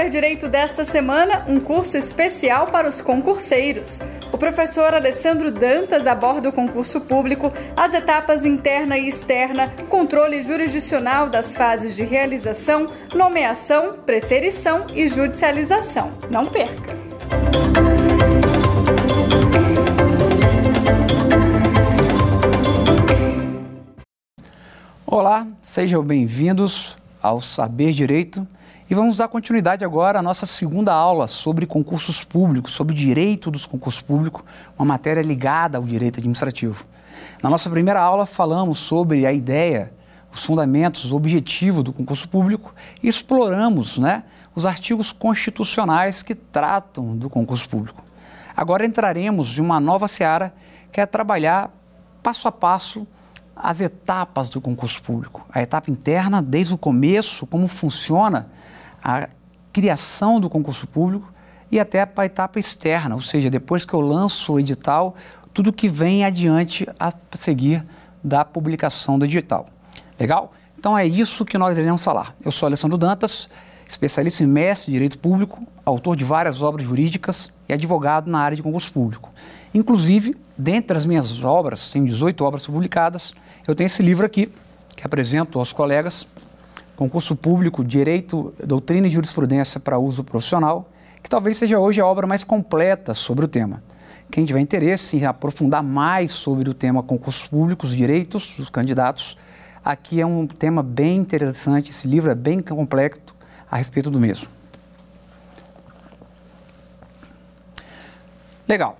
Saber Direito desta semana, um curso especial para os concurseiros. O professor Alessandro Dantas aborda o concurso público, as etapas interna e externa, controle jurisdicional das fases de realização, nomeação, preterição e judicialização. Não perca! Olá, sejam bem-vindos ao Saber Direito e vamos dar continuidade agora à nossa segunda aula sobre concursos públicos, sobre o direito dos concursos públicos, uma matéria ligada ao direito administrativo. Na nossa primeira aula falamos sobre a ideia, os fundamentos, o objetivo do concurso público e exploramos né, os artigos constitucionais que tratam do concurso público. Agora entraremos em uma nova seara que é trabalhar passo a passo as etapas do concurso público. A etapa interna, desde o começo, como funciona a criação do concurso público, e até a etapa externa, ou seja, depois que eu lanço o edital, tudo que vem adiante a seguir da publicação do edital. Legal? Então é isso que nós iremos falar. Eu sou Alessandro Dantas, especialista em mestre em direito público, autor de várias obras jurídicas e advogado na área de concurso público. Inclusive, dentre as minhas obras, tenho 18 obras publicadas, eu tenho esse livro aqui, que apresento aos colegas, Concurso Público, Direito, Doutrina e Jurisprudência para Uso Profissional, que talvez seja hoje a obra mais completa sobre o tema. Quem tiver interesse em aprofundar mais sobre o tema concursos públicos, direitos dos candidatos, aqui é um tema bem interessante, esse livro é bem complexo a respeito do mesmo. Legal.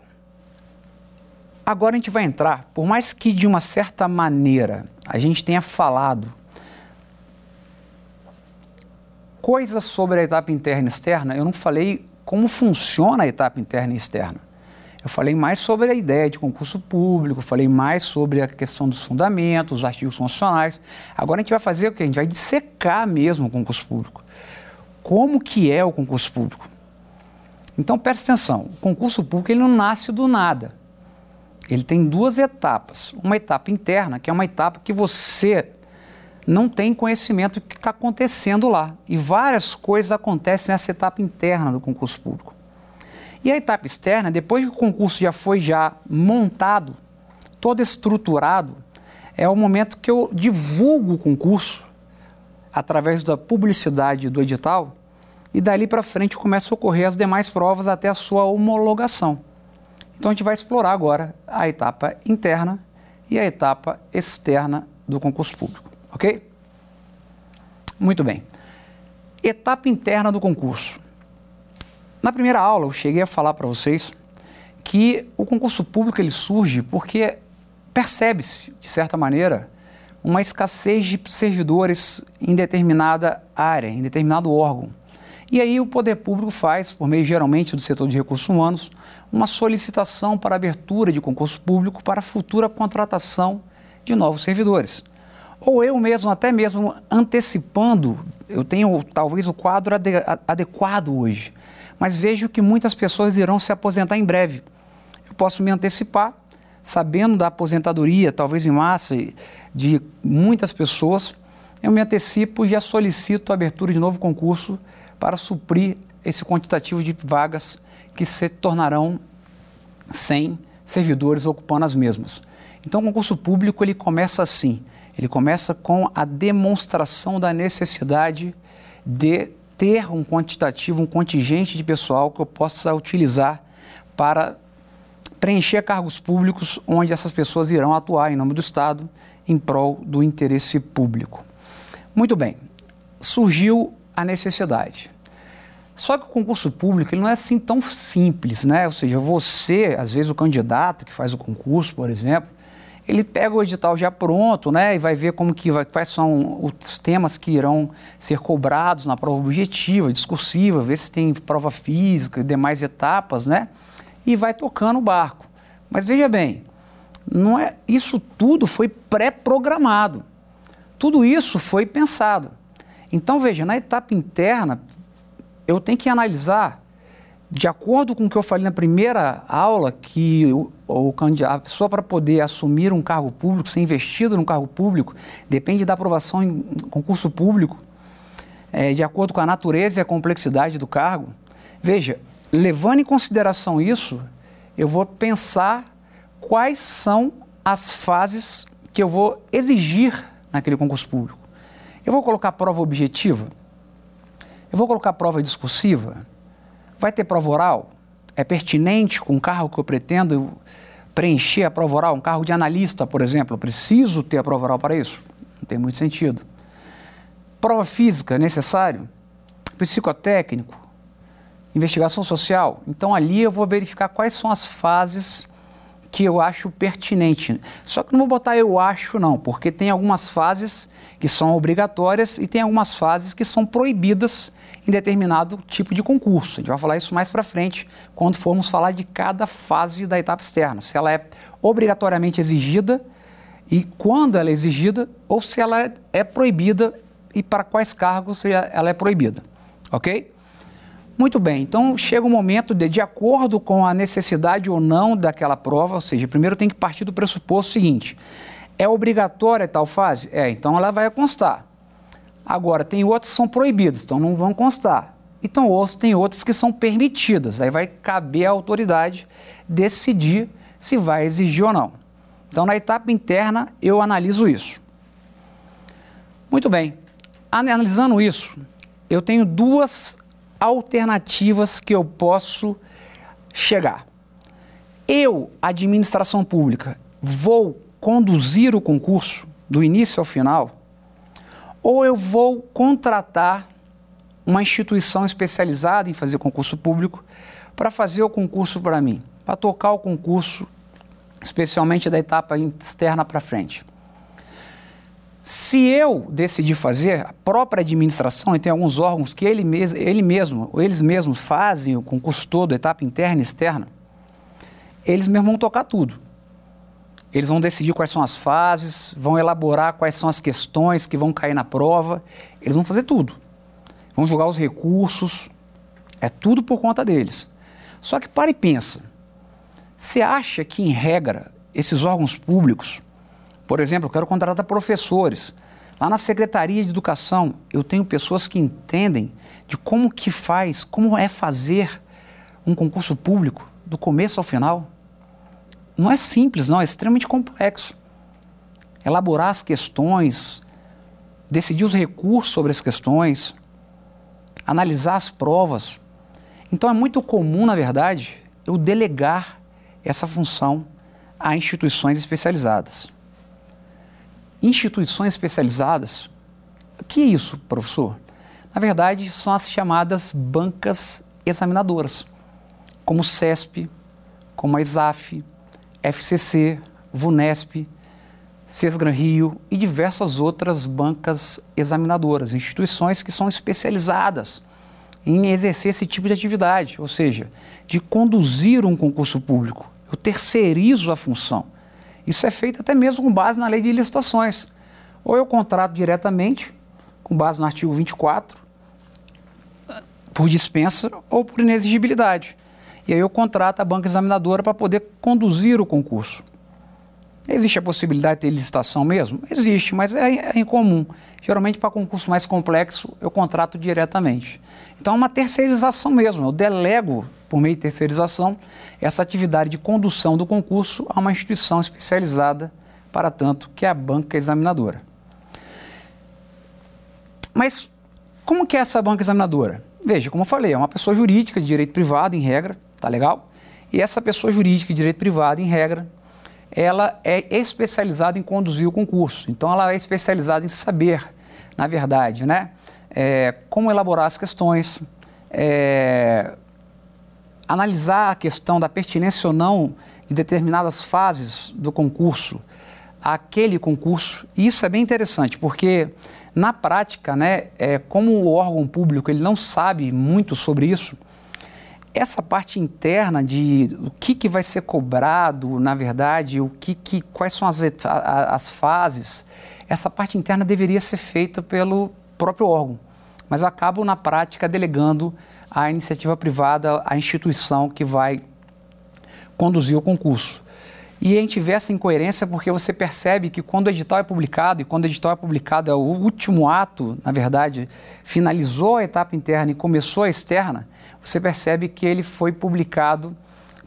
Agora a gente vai entrar, por mais que de uma certa maneira a gente tenha falado coisas sobre a etapa interna e externa, eu não falei como funciona a etapa interna e externa. Eu falei mais sobre a ideia de concurso público, falei mais sobre a questão dos fundamentos, os artigos constitucionais. Agora a gente vai fazer o quê? A gente vai dissecar mesmo o concurso público. Como que é o concurso público? Então preste atenção, o concurso público ele não nasce do nada. Ele tem duas etapas. Uma etapa interna, que é uma etapa que você não tem conhecimento do que está acontecendo lá. E várias coisas acontecem nessa etapa interna do concurso público. E a etapa externa, depois que o concurso já foi já montado, todo estruturado, é o momento que eu divulgo o concurso através da publicidade do edital e dali para frente começa a ocorrer as demais provas até a sua homologação. Então a gente vai explorar agora a etapa interna e a etapa externa do concurso público, ok? Muito bem. Etapa interna do concurso. Na primeira aula eu cheguei a falar para vocês que o concurso público ele surge porque percebe-se, de certa maneira, uma escassez de servidores em determinada área, em determinado órgão. E aí o poder público faz, por meio geralmente do setor de recursos humanos, uma solicitação para abertura de concurso público para futura contratação de novos servidores. Ou eu mesmo, até mesmo antecipando, eu tenho talvez o quadro ade adequado hoje, mas vejo que muitas pessoas irão se aposentar em breve. Eu posso me antecipar, sabendo da aposentadoria, talvez em massa, de muitas pessoas, eu me antecipo e já solicito a abertura de novo concurso para suprir esse quantitativo de vagas que se tornarão 100 servidores ocupando as mesmas. Então, o concurso público ele começa assim. Ele começa com a demonstração da necessidade de ter um quantitativo, um contingente de pessoal que eu possa utilizar para preencher cargos públicos onde essas pessoas irão atuar em nome do Estado em prol do interesse público. Muito bem, surgiu a necessidade. Só que o concurso público ele não é assim tão simples, né? Ou seja, você, às vezes o candidato que faz o concurso, por exemplo, ele pega o edital já pronto, né, e vai ver como que vai, quais são os temas que irão ser cobrados na prova objetiva, discursiva, ver se tem prova física e demais etapas, né, e vai tocando o barco. Mas veja bem, não é isso tudo foi pré-programado. Tudo isso foi pensado. Então, veja, na etapa interna, eu tenho que analisar, de acordo com o que eu falei na primeira aula, que o, o a pessoa para poder assumir um cargo público, ser investido num cargo público, depende da aprovação em concurso público. é, de acordo com a natureza e a complexidade do cargo. Veja, levando em consideração isso, eu vou pensar quais são as fases que eu vou exigir naquele concurso público. Eu vou colocar prova objetiva? Eu vou colocar prova discursiva? Vai ter prova oral? É pertinente com o carro que eu pretendo preencher a prova oral? Um carro de analista, por exemplo, eu preciso ter a prova oral para isso? Não tem muito sentido. Prova física, necessário? Psicotécnico? Investigação social? Então ali eu vou verificar quais são as fases que eu acho pertinente. Só que não vou botar eu acho, não, porque tem algumas fases que são obrigatórias e tem algumas fases que são proibidas em determinado tipo de concurso. A gente vai falar isso mais para frente, quando formos falar de cada fase da etapa externa. Se ela é obrigatoriamente exigida e quando ela é exigida, ou se ela é proibida e para quais cargos ela é proibida. Ok? Muito bem, então chega o momento de, de acordo com a necessidade ou não daquela prova, ou seja, primeiro tem que partir do pressuposto seguinte: é obrigatória tal fase? É, então ela vai constar. Agora, tem outras que são proibidas, então não vão constar. Então, outros, tem outras que são permitidas, aí vai caber à autoridade decidir se vai exigir ou não. Então, na etapa interna, eu analiso isso. Muito bem, analisando isso, eu tenho duas alternativas que eu posso chegar. Eu, administração pública, vou conduzir o concurso do início ao final, ou eu vou contratar uma instituição especializada em fazer concurso público para fazer o concurso para mim, para tocar o concurso, especialmente da etapa externa para frente. Se eu decidir fazer, a própria administração, e tem alguns órgãos que ele, mes ele mesmo, eles mesmos fazem o concurso todo, etapa interna e externa, eles mesmos vão tocar tudo. Eles vão decidir quais são as fases, vão elaborar quais são as questões que vão cair na prova, eles vão fazer tudo. Vão julgar os recursos, é tudo por conta deles. Só que para e pensa, você acha que, em regra, esses órgãos públicos, por exemplo, eu quero contratar professores. Lá na Secretaria de Educação, eu tenho pessoas que entendem de como que faz, como é fazer um concurso público do começo ao final. Não é simples, não, é extremamente complexo. Elaborar as questões, decidir os recursos sobre as questões, analisar as provas. Então é muito comum, na verdade, eu delegar essa função a instituições especializadas instituições especializadas. O que é isso, professor? Na verdade, são as chamadas bancas examinadoras, como o CESP, como a ISAF, FCC, VUNESP, CESGRAN Rio e diversas outras bancas examinadoras, instituições que são especializadas em exercer esse tipo de atividade, ou seja, de conduzir um concurso público. Eu terceirizo a função. Isso é feito até mesmo com base na lei de licitações. Ou eu contrato diretamente, com base no artigo 24, por dispensa ou por inexigibilidade. E aí eu contrato a banca examinadora para poder conduzir o concurso. Existe a possibilidade de ter licitação mesmo? Existe, mas é, é incomum. Geralmente, para concurso mais complexo, eu contrato diretamente. Então, é uma terceirização mesmo. Eu delego, por meio de terceirização, essa atividade de condução do concurso a uma instituição especializada, para tanto, que é a banca examinadora. Mas, como que é essa banca examinadora? Veja, como eu falei, é uma pessoa jurídica de direito privado, em regra, tá legal? E essa pessoa jurídica de direito privado, em regra, ela é especializada em conduzir o concurso. Então, ela é especializada em saber, na verdade, né, é, como elaborar as questões, é, analisar a questão da pertinência ou não de determinadas fases do concurso àquele concurso. E isso é bem interessante, porque na prática, né, é, como o órgão público ele não sabe muito sobre isso, essa parte interna de o que, que vai ser cobrado, na verdade, o que, que quais são as, as fases, essa parte interna deveria ser feita pelo próprio órgão. Mas eu acabo, na prática, delegando à iniciativa privada, à instituição que vai conduzir o concurso. E a gente vê essa incoerência porque você percebe que quando o edital é publicado, e quando o edital é publicado é o último ato, na verdade, finalizou a etapa interna e começou a externa, você percebe que ele foi publicado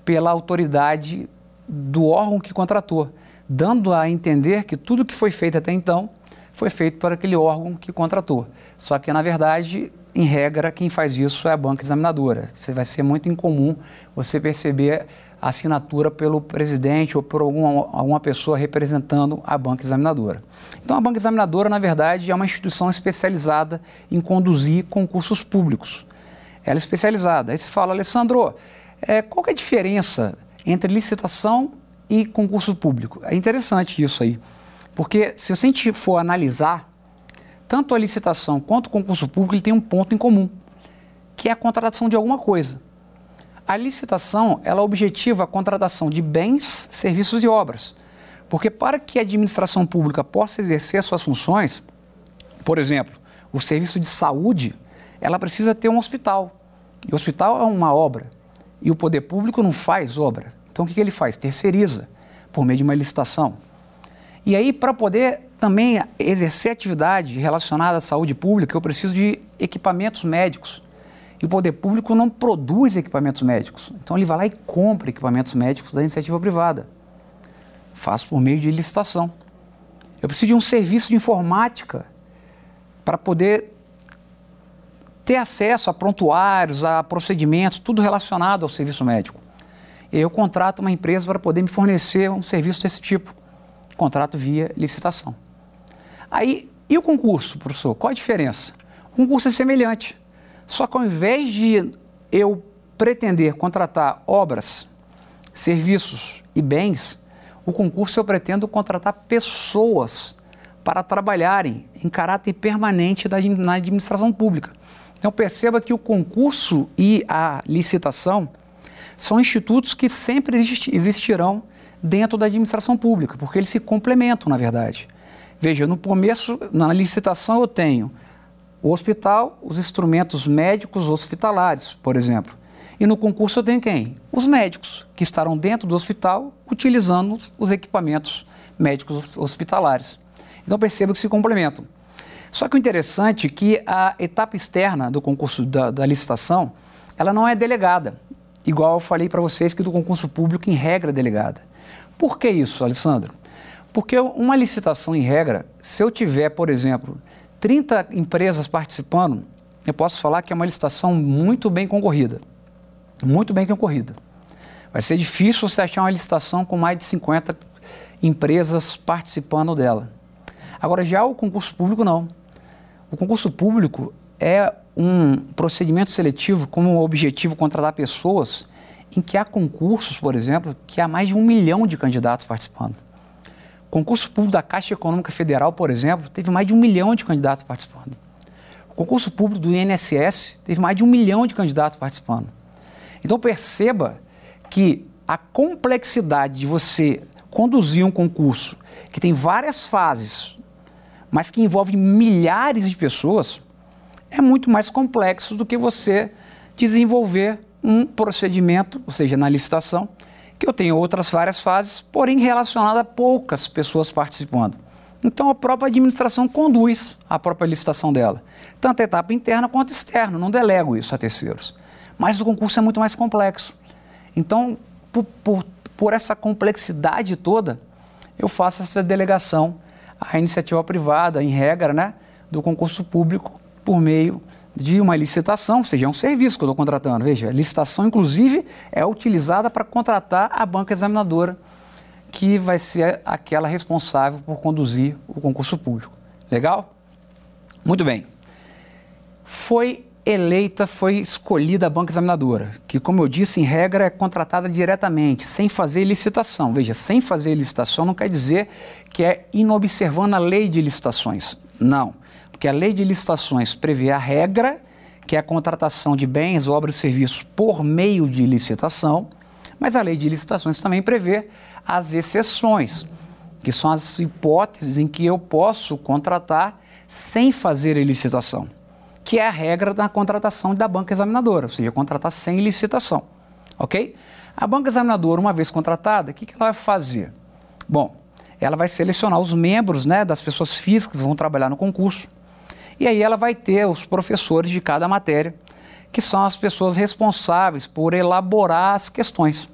pela autoridade do órgão que contratou, dando a entender que tudo que foi feito até então foi feito por aquele órgão que contratou. Só que, na verdade, em regra, quem faz isso é a banca examinadora. Você vai ser muito incomum você perceber a assinatura pelo presidente ou por alguma, alguma pessoa representando a banca examinadora. Então, a banca examinadora, na verdade, é uma instituição especializada em conduzir concursos públicos. Ela é especializada. Aí você fala, Alessandro, é, qual é a diferença entre licitação e concurso público? É interessante isso aí, porque se a gente for analisar, tanto a licitação quanto o concurso público ele tem um ponto em comum, que é a contratação de alguma coisa. A licitação, ela objetiva a contratação de bens, serviços e obras. Porque para que a administração pública possa exercer suas funções, por exemplo, o serviço de saúde, ela precisa ter um hospital. E o hospital é uma obra. E o poder público não faz obra. Então o que, que ele faz? Terceiriza, por meio de uma licitação. E aí, para poder também exercer atividade relacionada à saúde pública, eu preciso de equipamentos médicos. E o poder público não produz equipamentos médicos. Então ele vai lá e compra equipamentos médicos da iniciativa privada. Faz por meio de licitação. Eu preciso de um serviço de informática para poder ter acesso a prontuários, a procedimentos, tudo relacionado ao serviço médico. Eu contrato uma empresa para poder me fornecer um serviço desse tipo. Contrato via licitação. Aí, e o concurso, professor? Qual a diferença? O concurso é semelhante. Só que ao invés de eu pretender contratar obras, serviços e bens, o concurso eu pretendo contratar pessoas para trabalharem em caráter permanente na administração pública. Então perceba que o concurso e a licitação são institutos que sempre existirão dentro da administração pública, porque eles se complementam, na verdade. Veja, no começo, na licitação eu tenho o hospital, os instrumentos médicos hospitalares, por exemplo. E no concurso eu tenho quem? Os médicos, que estarão dentro do hospital utilizando os equipamentos médicos hospitalares. Então perceba que se complementam. Só que o interessante é que a etapa externa do concurso da, da licitação, ela não é delegada, igual eu falei para vocês que do concurso público, em regra, é delegada. Por que isso, Alessandro? Porque uma licitação, em regra, se eu tiver, por exemplo, 30 empresas participando, eu posso falar que é uma licitação muito bem concorrida. Muito bem concorrida. Vai ser difícil você achar uma licitação com mais de 50 empresas participando dela. Agora, já o concurso público, não. O concurso público é um procedimento seletivo com o objetivo contratar pessoas em que há concursos, por exemplo, que há mais de um milhão de candidatos participando. Concurso público da Caixa Econômica Federal, por exemplo, teve mais de um milhão de candidatos participando. O concurso público do INSS teve mais de um milhão de candidatos participando. Então perceba que a complexidade de você conduzir um concurso que tem várias fases, mas que envolve milhares de pessoas, é muito mais complexo do que você desenvolver um procedimento, ou seja, na licitação, que eu tenho outras várias fases, porém relacionada a poucas pessoas participando. Então a própria administração conduz a própria licitação dela, tanto a etapa interna quanto externa, não delego isso a terceiros. Mas o concurso é muito mais complexo. Então, por, por, por essa complexidade toda, eu faço essa delegação à iniciativa privada, em regra, né, do concurso público, por meio de uma licitação, ou seja, é um serviço que eu estou contratando. Veja, a licitação, inclusive, é utilizada para contratar a banca examinadora, que vai ser aquela responsável por conduzir o concurso público. Legal? Muito bem. Foi eleita, foi escolhida a banca examinadora, que, como eu disse, em regra é contratada diretamente, sem fazer licitação. Veja, sem fazer licitação não quer dizer que é inobservando a lei de licitações. Não porque a lei de licitações prevê a regra, que é a contratação de bens, obras e serviços por meio de licitação, mas a lei de licitações também prevê as exceções, que são as hipóteses em que eu posso contratar sem fazer a licitação, que é a regra da contratação da banca examinadora, ou seja, contratar sem licitação, ok? A banca examinadora, uma vez contratada, o que, que ela vai fazer? Bom, ela vai selecionar os membros né, das pessoas físicas que vão trabalhar no concurso. E aí ela vai ter os professores de cada matéria, que são as pessoas responsáveis por elaborar as questões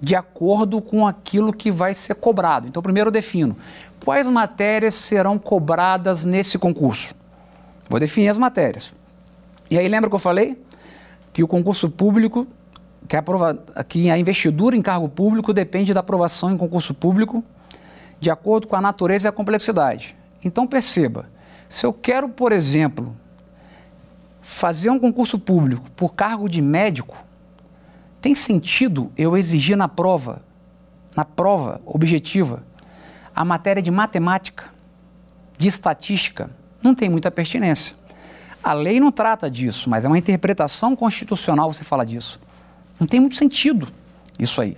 de acordo com aquilo que vai ser cobrado. Então, primeiro eu defino quais matérias serão cobradas nesse concurso. Vou definir as matérias. E aí lembra que eu falei que o concurso público, que a, prova, que a investidura em cargo público depende da aprovação em concurso público de acordo com a natureza e a complexidade. Então perceba, se eu quero, por exemplo, fazer um concurso público por cargo de médico, tem sentido eu exigir na prova, na prova objetiva, a matéria de matemática, de estatística? Não tem muita pertinência. A lei não trata disso, mas é uma interpretação constitucional você fala disso. Não tem muito sentido isso aí.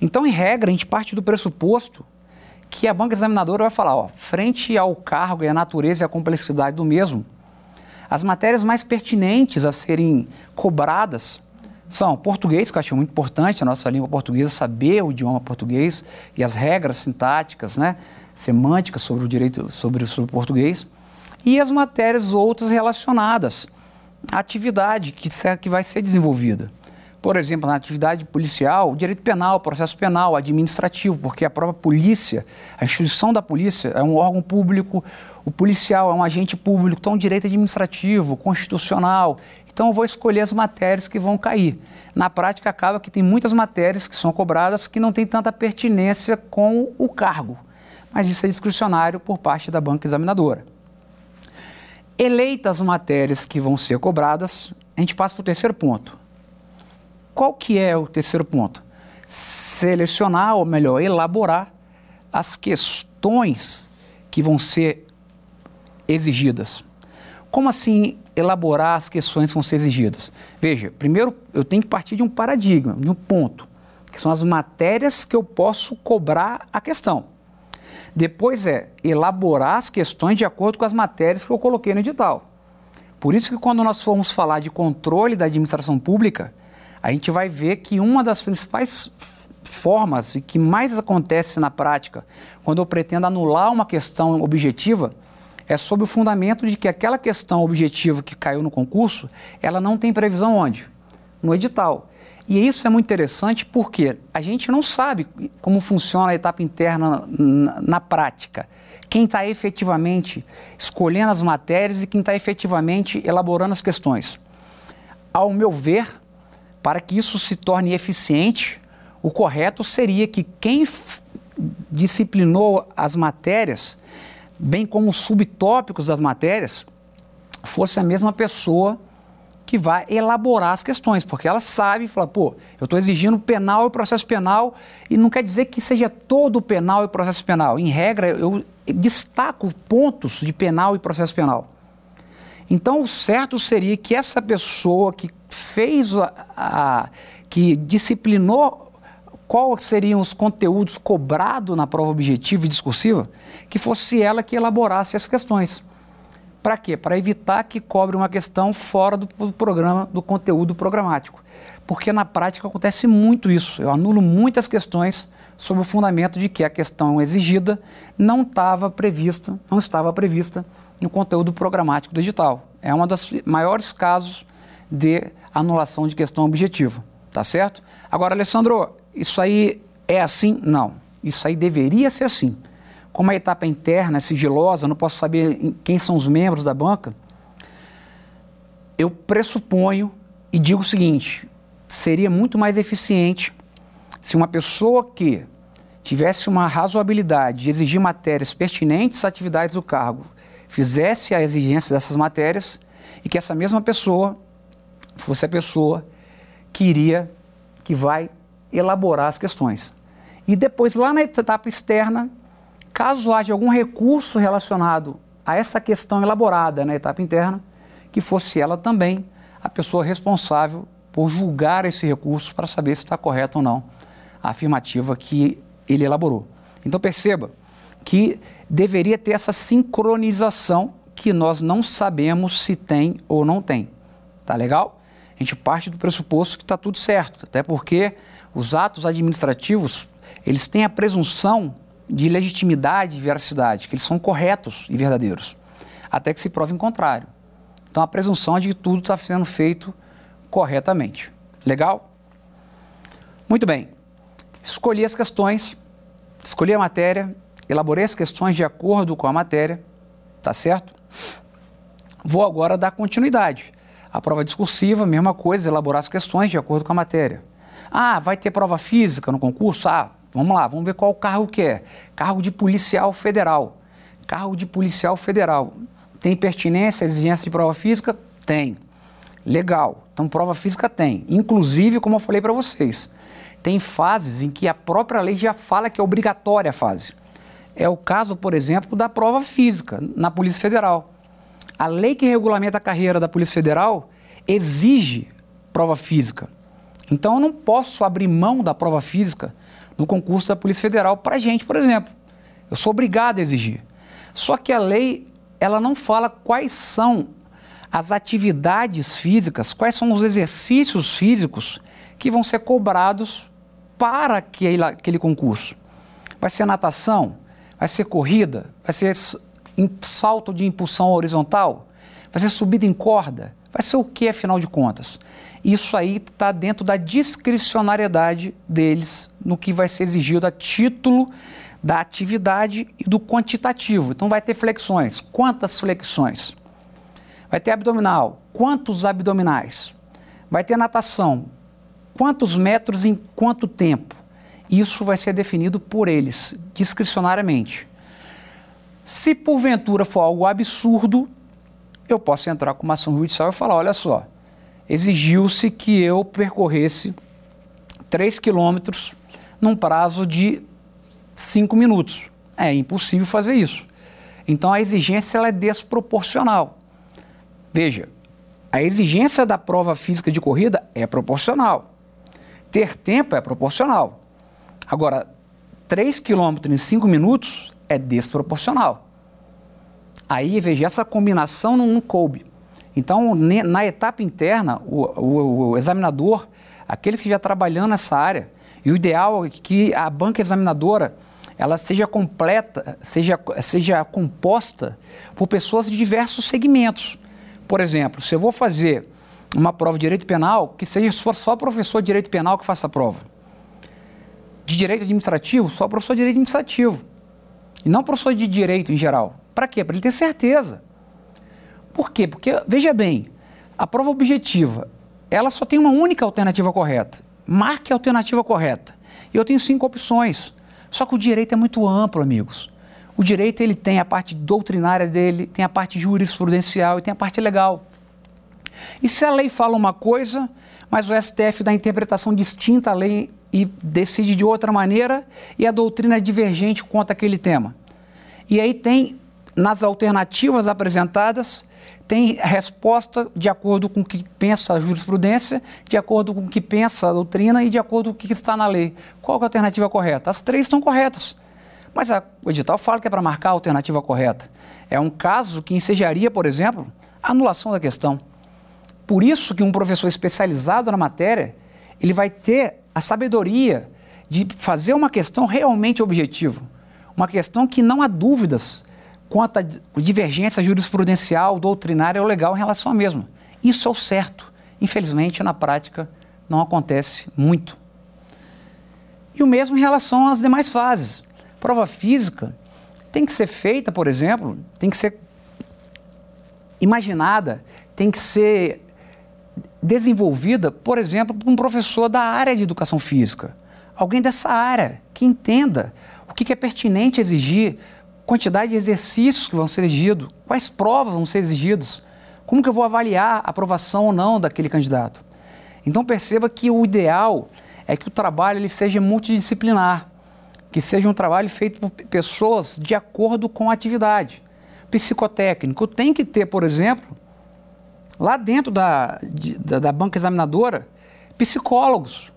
Então, em regra, a gente parte do pressuposto que a banca examinadora vai falar, ó, frente ao cargo e à natureza e à complexidade do mesmo, as matérias mais pertinentes a serem cobradas são português, que eu acho muito importante, a nossa língua portuguesa, saber o idioma português e as regras sintáticas, né, semânticas sobre o direito, sobre, sobre o português, e as matérias outras relacionadas à atividade que, que vai ser desenvolvida. Por exemplo, na atividade policial, direito penal, processo penal, administrativo, porque a própria polícia, a instituição da polícia é um órgão público, o policial é um agente público, então direito administrativo, constitucional, então eu vou escolher as matérias que vão cair. Na prática, acaba que tem muitas matérias que são cobradas que não têm tanta pertinência com o cargo. Mas isso é discricionário por parte da banca examinadora. Eleitas as matérias que vão ser cobradas, a gente passa para o terceiro ponto. Qual que é o terceiro ponto? Selecionar, ou melhor, elaborar as questões que vão ser exigidas. Como assim elaborar as questões que vão ser exigidas? Veja, primeiro eu tenho que partir de um paradigma, de um ponto, que são as matérias que eu posso cobrar a questão. Depois é elaborar as questões de acordo com as matérias que eu coloquei no edital. Por isso que quando nós formos falar de controle da administração pública, a gente vai ver que uma das principais formas e que mais acontece na prática, quando eu pretendo anular uma questão objetiva, é sob o fundamento de que aquela questão objetiva que caiu no concurso, ela não tem previsão onde? No edital. E isso é muito interessante porque a gente não sabe como funciona a etapa interna na, na prática. Quem está efetivamente escolhendo as matérias e quem está efetivamente elaborando as questões. Ao meu ver, para que isso se torne eficiente, o correto seria que quem disciplinou as matérias bem como os subtópicos das matérias, fosse a mesma pessoa que vai elaborar as questões, porque ela sabe, fala, pô, eu estou exigindo penal e processo penal, e não quer dizer que seja todo penal e processo penal. Em regra, eu destaco pontos de penal e processo penal. Então, o certo seria que essa pessoa que fez a, a que disciplinou quais seriam os conteúdos cobrados na prova objetiva e discursiva, que fosse ela que elaborasse as questões. Para quê? Para evitar que cobre uma questão fora do, do programa, do conteúdo programático. Porque na prática acontece muito isso. Eu anulo muitas questões sob o fundamento de que a questão exigida não estava prevista, não estava prevista no conteúdo programático digital. É um dos maiores casos de anulação de questão objetiva, tá certo? Agora, Alessandro, isso aí é assim? Não. Isso aí deveria ser assim. Como a etapa interna é sigilosa, não posso saber quem são os membros da banca, eu pressuponho e digo o seguinte: seria muito mais eficiente se uma pessoa que tivesse uma razoabilidade de exigir matérias pertinentes às atividades do cargo fizesse a exigência dessas matérias e que essa mesma pessoa fosse a pessoa que iria, que vai elaborar as questões. E depois, lá na etapa externa, caso haja algum recurso relacionado a essa questão elaborada na etapa interna, que fosse ela também a pessoa responsável por julgar esse recurso para saber se está correto ou não a afirmativa que ele elaborou. Então perceba que deveria ter essa sincronização que nós não sabemos se tem ou não tem. Tá legal? A gente parte do pressuposto que está tudo certo, até porque os atos administrativos eles têm a presunção de legitimidade e veracidade, que eles são corretos e verdadeiros, até que se prove em contrário. Então a presunção é de que tudo está sendo feito corretamente. Legal? Muito bem. Escolhi as questões, escolhi a matéria, elaborei as questões de acordo com a matéria, tá certo? Vou agora dar continuidade. A prova discursiva, mesma coisa, elaborar as questões de acordo com a matéria. Ah, vai ter prova física no concurso? Ah, vamos lá, vamos ver qual cargo que é. Cargo de policial federal. Cargo de policial federal. Tem pertinência, exigência de prova física? Tem. Legal. Então, prova física tem. Inclusive, como eu falei para vocês, tem fases em que a própria lei já fala que é obrigatória a fase. É o caso, por exemplo, da prova física na Polícia Federal. A lei que regulamenta a carreira da Polícia Federal exige prova física. Então eu não posso abrir mão da prova física no concurso da Polícia Federal para gente, por exemplo. Eu sou obrigado a exigir. Só que a lei ela não fala quais são as atividades físicas, quais são os exercícios físicos que vão ser cobrados para aquele, aquele concurso. Vai ser natação? Vai ser corrida? Vai ser salto de impulsão horizontal? Vai ser subida em corda? Vai ser o que, afinal de contas? Isso aí está dentro da discricionariedade deles no que vai ser exigido a título da atividade e do quantitativo. Então vai ter flexões. Quantas flexões? Vai ter abdominal. Quantos abdominais? Vai ter natação. Quantos metros em quanto tempo? Isso vai ser definido por eles, discricionariamente. Se porventura for algo absurdo, eu posso entrar com uma ação judicial e falar: olha só, exigiu-se que eu percorresse 3 quilômetros num prazo de 5 minutos. É impossível fazer isso. Então a exigência ela é desproporcional. Veja, a exigência da prova física de corrida é proporcional. Ter tempo é proporcional. Agora, 3 quilômetros em 5 minutos é desproporcional. Aí, veja, essa combinação não, coube. Então, na etapa interna, o, o, o, examinador, aquele que estiver trabalhando nessa área, e o ideal é que a banca examinadora ela seja completa, seja, seja composta por pessoas de diversos segmentos. Por exemplo, se eu vou fazer uma prova de direito penal, que seja só professor de direito penal que faça a prova. De direito administrativo, só professor de direito administrativo. E não professor de direito em geral. Para quê? Para ele ter certeza. Por quê? Porque, veja bem, a prova objetiva, ela só tem uma única alternativa correta. Marque a alternativa correta. E eu tenho cinco opções. Só que o direito é muito amplo, amigos. O direito ele tem a parte doutrinária dele, tem a parte jurisprudencial e tem a parte legal. E se a lei fala uma coisa, mas o STF dá interpretação distinta à lei e decide de outra maneira e a doutrina é divergente quanto àquele tema. E aí tem, nas alternativas apresentadas, tem resposta de acordo com o que pensa a jurisprudência, de acordo com o que pensa a doutrina e de acordo com o que está na lei. Qual é a alternativa correta? As três estão corretas. Mas a, o edital fala que é para marcar a alternativa correta. É um caso que ensejaria, por exemplo, a anulação da questão. Por isso que um professor especializado na matéria, ele vai ter a sabedoria de fazer uma questão realmente objetiva, uma questão que não há dúvidas à divergência jurisprudencial, doutrinária ou legal em relação à mesma. Isso é o certo. Infelizmente, na prática, não acontece muito. E o mesmo em relação às demais fases. Prova física tem que ser feita, por exemplo, tem que ser imaginada, tem que ser desenvolvida, por exemplo, por um professor da área de educação física. Alguém dessa área que entenda o que é pertinente exigir, quantidade de exercícios que vão ser exigidos, quais provas vão ser exigidas, como que eu vou avaliar a aprovação ou não daquele candidato. Então perceba que o ideal é que o trabalho ele seja multidisciplinar, que seja um trabalho feito por pessoas de acordo com a atividade. Psicotécnico tem que ter, por exemplo, lá dentro da, da, da banca examinadora, psicólogos.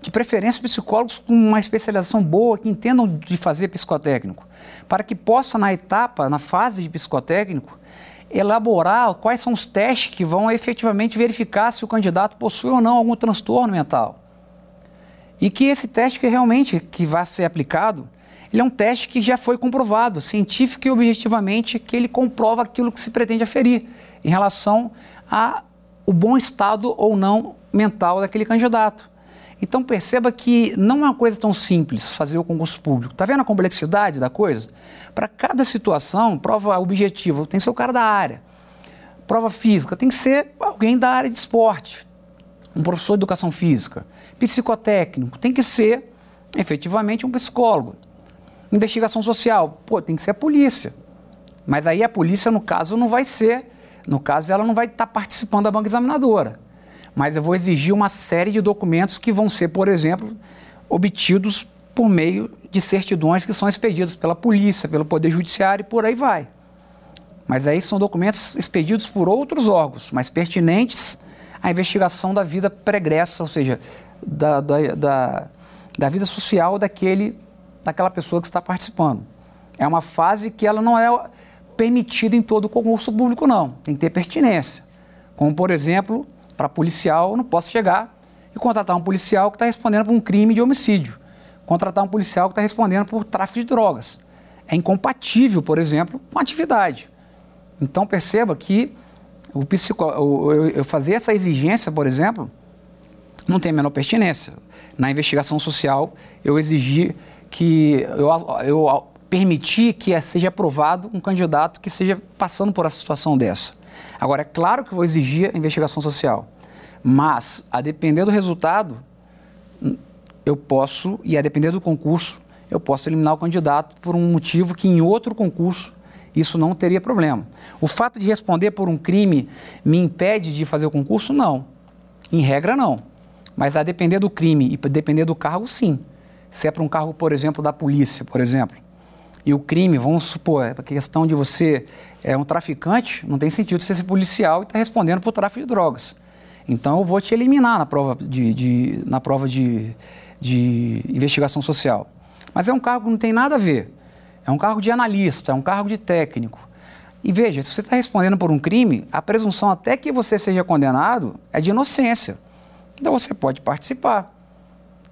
De preferência, psicólogos com uma especialização boa, que entendam de fazer psicotécnico, para que possa, na etapa, na fase de psicotécnico, elaborar quais são os testes que vão efetivamente verificar se o candidato possui ou não algum transtorno mental. E que esse teste que realmente que vai ser aplicado, ele é um teste que já foi comprovado, científico e objetivamente, que ele comprova aquilo que se pretende aferir em relação a o bom estado ou não mental daquele candidato. Então perceba que não é uma coisa tão simples fazer o concurso público. Está vendo a complexidade da coisa? Para cada situação, prova objetiva tem que ser o cara da área. Prova física tem que ser alguém da área de esporte, um professor de educação física. Psicotécnico tem que ser efetivamente um psicólogo. Investigação social, pô, tem que ser a polícia. Mas aí a polícia, no caso, não vai ser, no caso, ela não vai estar tá participando da banca examinadora mas eu vou exigir uma série de documentos que vão ser, por exemplo, obtidos por meio de certidões que são expedidas pela polícia, pelo Poder Judiciário e por aí vai. Mas aí são documentos expedidos por outros órgãos, mas pertinentes à investigação da vida pregressa, ou seja, da, da, da, da vida social daquele, daquela pessoa que está participando. É uma fase que ela não é permitida em todo concurso público, não. Tem que ter pertinência. Como, por exemplo, para policial, eu não posso chegar e contratar um policial que está respondendo por um crime de homicídio, contratar um policial que está respondendo por tráfico de drogas. É incompatível, por exemplo, com a atividade. Então perceba que o psico... eu fazer essa exigência, por exemplo, não tem a menor pertinência. Na investigação social, eu exigi que eu, eu permitir que seja aprovado um candidato que seja passando por essa situação dessa. Agora, é claro que vou exigir a investigação social, mas, a depender do resultado, eu posso, e a depender do concurso, eu posso eliminar o candidato por um motivo que em outro concurso isso não teria problema. O fato de responder por um crime me impede de fazer o concurso? Não. Em regra, não. Mas a depender do crime e depender do cargo, sim. Se é para um cargo, por exemplo, da polícia, por exemplo, e o crime, vamos supor, a questão de você é um traficante, não tem sentido você ser policial e estar tá respondendo por tráfico de drogas. Então eu vou te eliminar na prova de, de na prova de, de investigação social. Mas é um cargo que não tem nada a ver. É um cargo de analista, é um cargo de técnico. E veja, se você está respondendo por um crime, a presunção até que você seja condenado é de inocência. Então você pode participar.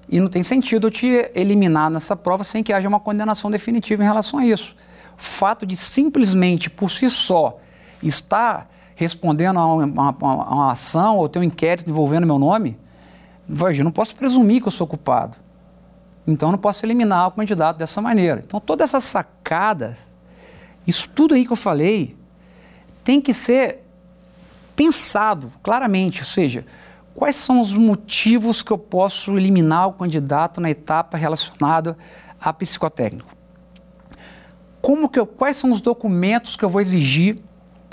E não tem sentido eu te eliminar nessa prova sem que haja uma condenação definitiva em relação a isso. O fato de simplesmente, por si só, estar respondendo a uma, a uma ação ou ter um inquérito envolvendo meu nome, eu não posso presumir que eu sou culpado. Então, não posso eliminar o candidato dessa maneira. Então, toda essa sacada, isso tudo aí que eu falei, tem que ser pensado claramente, ou seja, quais são os motivos que eu posso eliminar o candidato na etapa relacionada a psicotécnico? Como que eu, quais são os documentos que eu vou exigir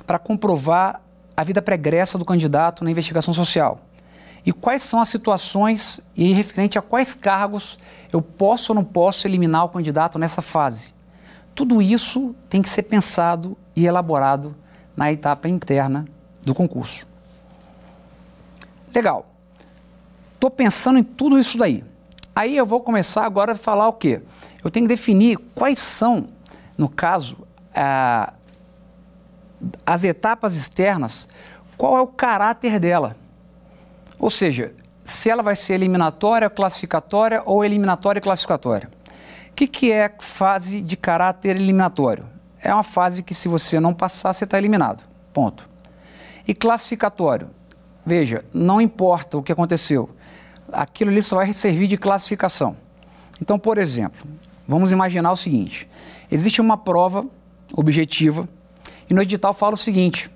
para comprovar a vida pregressa do candidato na investigação social? E quais são as situações e referente a quais cargos eu posso ou não posso eliminar o candidato nessa fase? Tudo isso tem que ser pensado e elaborado na etapa interna do concurso. Legal. Estou pensando em tudo isso daí. Aí eu vou começar agora a falar o quê? Eu tenho que definir quais são, no caso, a, as etapas externas, qual é o caráter dela. Ou seja, se ela vai ser eliminatória, classificatória ou eliminatória e classificatória. O que, que é fase de caráter eliminatório? É uma fase que, se você não passar, você está eliminado. Ponto. E classificatório? Veja, não importa o que aconteceu, aquilo ali só vai servir de classificação. Então, por exemplo, vamos imaginar o seguinte: existe uma prova objetiva e no edital fala o seguinte: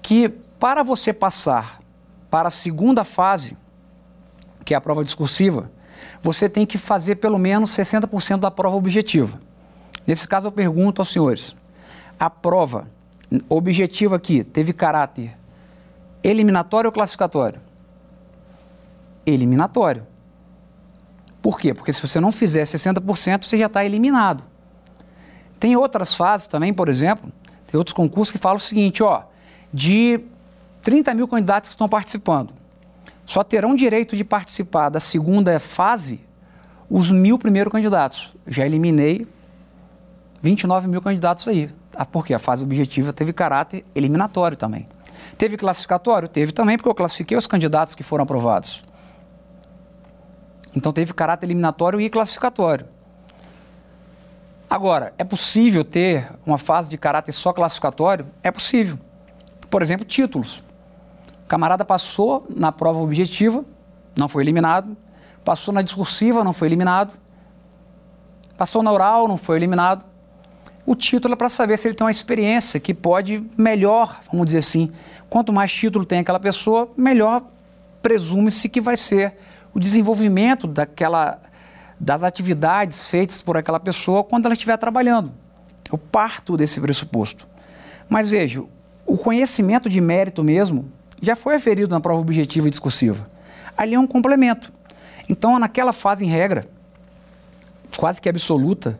que para você passar para a segunda fase, que é a prova discursiva, você tem que fazer pelo menos 60% da prova objetiva. Nesse caso, eu pergunto aos senhores: a prova objetiva aqui teve caráter Eliminatório ou classificatório? Eliminatório. Por quê? Porque se você não fizer 60%, você já está eliminado. Tem outras fases também, por exemplo, tem outros concursos que falam o seguinte, ó, de 30 mil candidatos que estão participando, só terão direito de participar da segunda fase os mil primeiros candidatos. Já eliminei 29 mil candidatos aí. porque a fase objetiva teve caráter eliminatório também. Teve classificatório? Teve também, porque eu classifiquei os candidatos que foram aprovados. Então teve caráter eliminatório e classificatório. Agora, é possível ter uma fase de caráter só classificatório? É possível. Por exemplo, títulos. O camarada passou na prova objetiva, não foi eliminado. Passou na discursiva, não foi eliminado. Passou na oral, não foi eliminado. O título é para saber se ele tem uma experiência que pode melhor, vamos dizer assim. Quanto mais título tem aquela pessoa, melhor presume-se que vai ser o desenvolvimento daquela das atividades feitas por aquela pessoa quando ela estiver trabalhando. Eu parto desse pressuposto. Mas veja, o conhecimento de mérito mesmo já foi aferido na prova objetiva e discursiva. Ali é um complemento. Então, naquela fase em regra, quase que absoluta,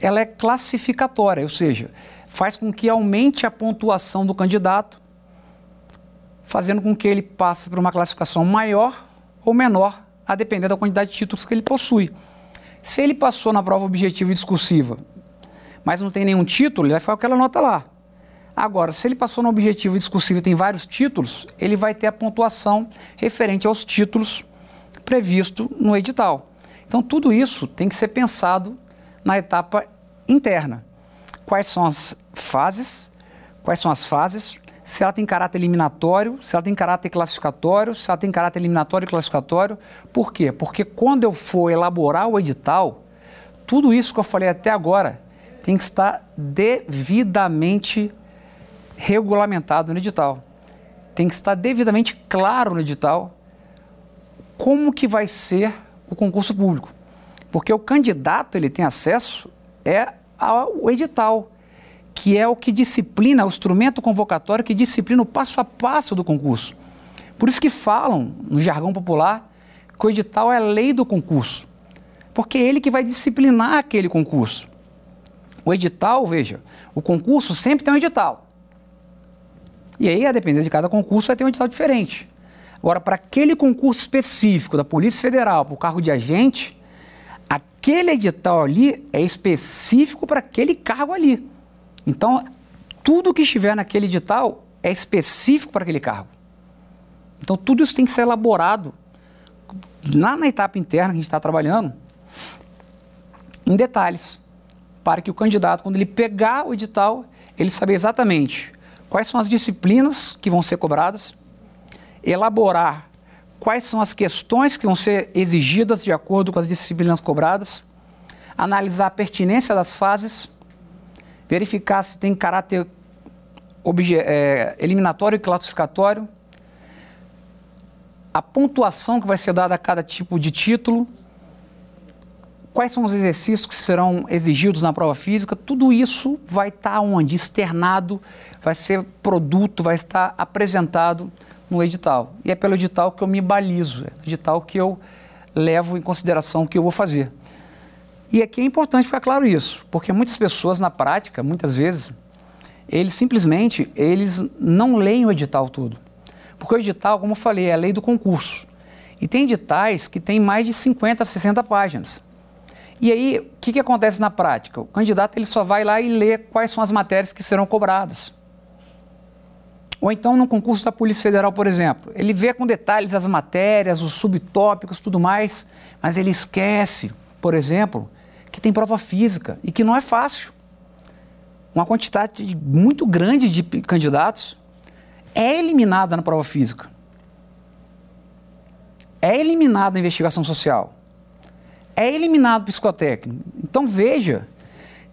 ela é classificatória, ou seja, faz com que aumente a pontuação do candidato, fazendo com que ele passe para uma classificação maior ou menor, a depender da quantidade de títulos que ele possui. Se ele passou na prova objetiva e discursiva, mas não tem nenhum título, ele vai ficar com aquela nota lá. Agora, se ele passou no objetivo e discursivo e tem vários títulos, ele vai ter a pontuação referente aos títulos previsto no edital. Então, tudo isso tem que ser pensado na etapa interna. Quais são as fases? Quais são as fases? Se ela tem caráter eliminatório, se ela tem caráter classificatório, se ela tem caráter eliminatório e classificatório. Por quê? Porque quando eu for elaborar o edital, tudo isso que eu falei até agora tem que estar devidamente regulamentado no edital. Tem que estar devidamente claro no edital como que vai ser o concurso público. Porque o candidato ele tem acesso é ao edital, que é o que disciplina, o instrumento convocatório que disciplina o passo a passo do concurso. Por isso que falam, no jargão popular, que o edital é a lei do concurso. Porque é ele que vai disciplinar aquele concurso. O edital, veja, o concurso sempre tem um edital. E aí, a depender de cada concurso, vai ter um edital diferente. Agora, para aquele concurso específico da Polícia Federal, para o cargo de agente, aquele edital ali é específico para aquele cargo ali. Então, tudo que estiver naquele edital é específico para aquele cargo. Então, tudo isso tem que ser elaborado lá na etapa interna que a gente está trabalhando, em detalhes, para que o candidato, quando ele pegar o edital, ele saber exatamente quais são as disciplinas que vão ser cobradas, elaborar quais são as questões que vão ser exigidas de acordo com as disciplinas cobradas, analisar a pertinência das fases, verificar se tem caráter é, eliminatório e classificatório, a pontuação que vai ser dada a cada tipo de título, quais são os exercícios que serão exigidos na prova física, tudo isso vai estar onde? Externado, vai ser produto, vai estar apresentado no edital. E é pelo edital que eu me balizo, é no edital que eu levo em consideração o que eu vou fazer. E aqui é importante ficar claro isso, porque muitas pessoas na prática, muitas vezes, eles simplesmente eles não leem o edital todo. Porque o edital, como eu falei, é a lei do concurso. E tem editais que têm mais de 50, 60 páginas. E aí, o que, que acontece na prática? O candidato ele só vai lá e lê quais são as matérias que serão cobradas. Ou então, no concurso da Polícia Federal, por exemplo, ele vê com detalhes as matérias, os subtópicos, tudo mais, mas ele esquece, por exemplo, que tem prova física e que não é fácil. Uma quantidade muito grande de candidatos é eliminada na prova física. É eliminada a investigação social. É eliminado o psicotécnico. Então veja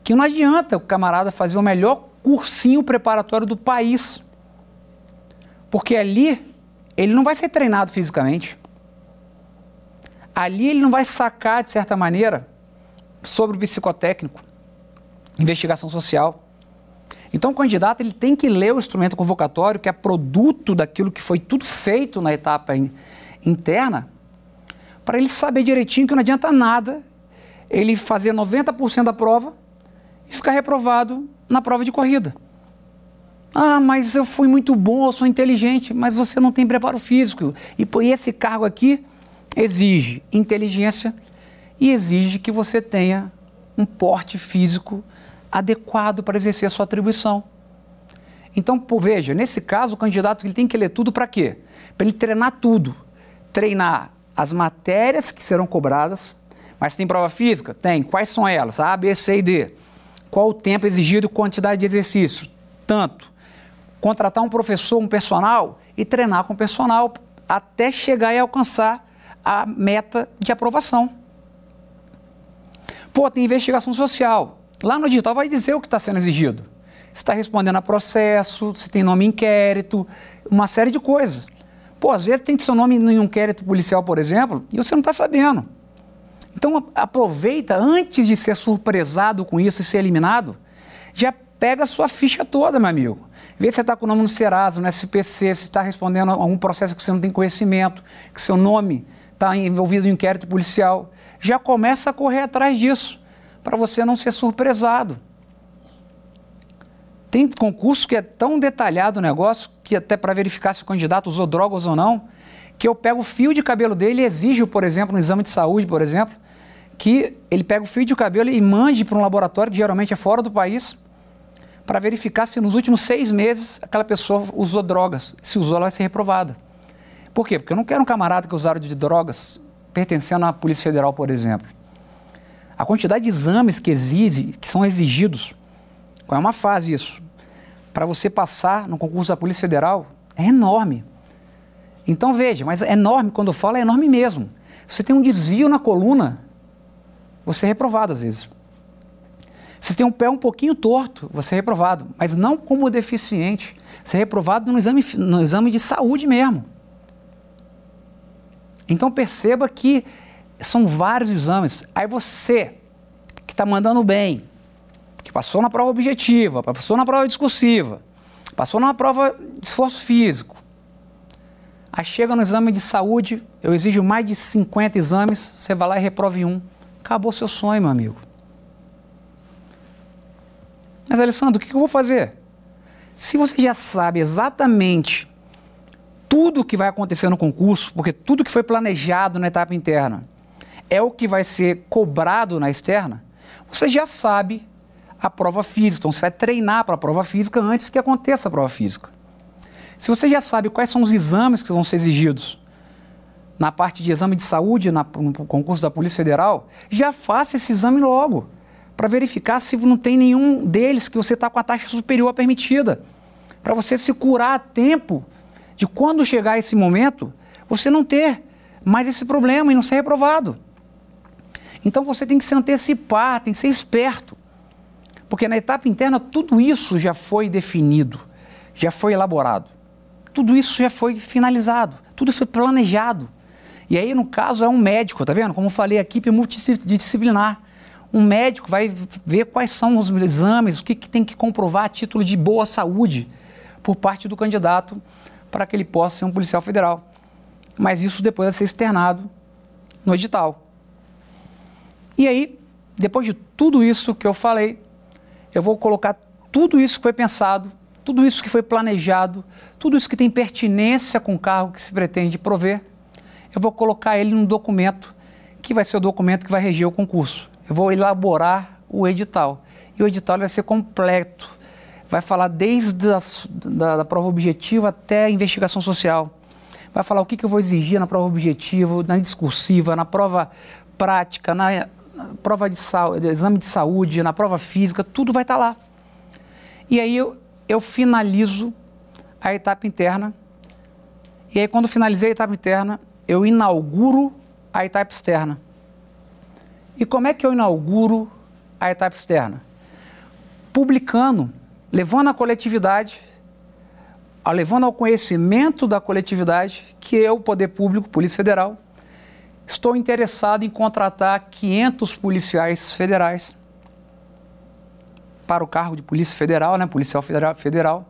que não adianta o camarada fazer o melhor cursinho preparatório do país porque ali ele não vai ser treinado fisicamente. Ali ele não vai sacar, de certa maneira, sobre o psicotécnico, investigação social. Então o candidato ele tem que ler o instrumento convocatório, que é produto daquilo que foi tudo feito na etapa in, interna, para ele saber direitinho que não adianta nada ele fazer 90% da prova e ficar reprovado na prova de corrida. Ah, mas eu fui muito bom, eu sou inteligente, mas você não tem preparo físico. E, esse cargo aqui exige inteligência e exige que você tenha um porte físico adequado para exercer a sua atribuição. Então, pô, veja, nesse caso, o candidato ele tem que ler tudo para quê? Para ele treinar tudo. Treinar as matérias que serão cobradas, mas tem prova física? Tem. Quais são elas? A, B, C e D. Qual o tempo exigido e quantidade de exercícios? Tanto. Contratar um professor, um personal e treinar com o personal até chegar e alcançar a meta de aprovação. Pô, tem investigação social. Lá no digital vai dizer o que está sendo exigido. Se está respondendo a processo, se tem nome inquérito, uma série de coisas. Pô, às vezes tem seu nome em um inquérito policial, por exemplo, e você não está sabendo. Então aproveita, antes de ser surpresado com isso e ser eliminado, já pega a sua ficha toda, meu amigo. Vê se você está com o nome no Serasa, no SPC, se está respondendo a algum processo que você não tem conhecimento, que seu nome está envolvido em inquérito policial. Já começa a correr atrás disso, para você não ser surpresado. Tem concurso que é tão detalhado o negócio, que até para verificar se o candidato usou drogas ou não, que eu pego o fio de cabelo dele e exijo, por exemplo, no exame de saúde, por exemplo, que ele pega o fio de cabelo e mande para um laboratório, que geralmente é fora do país, para verificar se nos últimos seis meses aquela pessoa usou drogas. Se usou, ela vai ser reprovada. Por quê? Porque eu não quero um camarada que usaram de drogas pertencendo à Polícia Federal, por exemplo. A quantidade de exames que exige, que são exigidos, qual é uma fase isso? Para você passar no concurso da Polícia Federal, é enorme. Então veja, mas é enorme, quando eu falo, é enorme mesmo. Você tem um desvio na coluna, você é reprovado às vezes. Se tem um pé um pouquinho torto, você é reprovado, mas não como deficiente. Você é reprovado no exame, no exame de saúde mesmo. Então perceba que são vários exames. Aí você, que está mandando bem, que passou na prova objetiva, passou na prova discursiva, passou na prova de esforço físico, aí chega no exame de saúde, eu exijo mais de 50 exames, você vai lá e reprove um. Acabou seu sonho, meu amigo. Mas, Alessandro, o que eu vou fazer? Se você já sabe exatamente tudo que vai acontecer no concurso, porque tudo que foi planejado na etapa interna é o que vai ser cobrado na externa, você já sabe a prova física. Então você vai treinar para a prova física antes que aconteça a prova física. Se você já sabe quais são os exames que vão ser exigidos na parte de exame de saúde na, no concurso da Polícia Federal, já faça esse exame logo, para verificar se não tem nenhum deles que você está com a taxa superior à permitida, para você se curar a tempo de quando chegar esse momento, você não ter mais esse problema e não ser reprovado. Então você tem que se antecipar, tem que ser esperto. Porque na etapa interna tudo isso já foi definido, já foi elaborado. Tudo isso já foi finalizado, tudo foi planejado. E aí, no caso, é um médico, tá vendo? Como eu falei, a equipe multidisciplinar. Um médico vai ver quais são os exames, o que, que tem que comprovar a título de boa saúde por parte do candidato para que ele possa ser um policial federal. Mas isso depois vai ser externado no edital. E aí, depois de tudo isso que eu falei, eu vou colocar tudo isso que foi pensado, tudo isso que foi planejado, tudo isso que tem pertinência com o cargo que se pretende prover, eu vou colocar ele num documento que vai ser o documento que vai reger o concurso. Eu vou elaborar o edital. E o edital vai ser completo vai falar desde a, da, da, prova objetiva até a investigação social. Vai falar o que, que eu vou exigir na prova objetiva, na discursiva, na prova prática, na, prova de, de, exame de saúde, na prova física, tudo vai estar tá lá. E aí eu, eu finalizo a etapa interna. E aí, quando finalizei a etapa interna, eu inauguro a etapa externa. E como é que eu inauguro a etapa externa? Publicando levando à coletividade, levando ao conhecimento da coletividade que eu, poder público, Polícia Federal, estou interessado em contratar 500 policiais federais para o cargo de Polícia Federal, né, Policial Federal, Federal.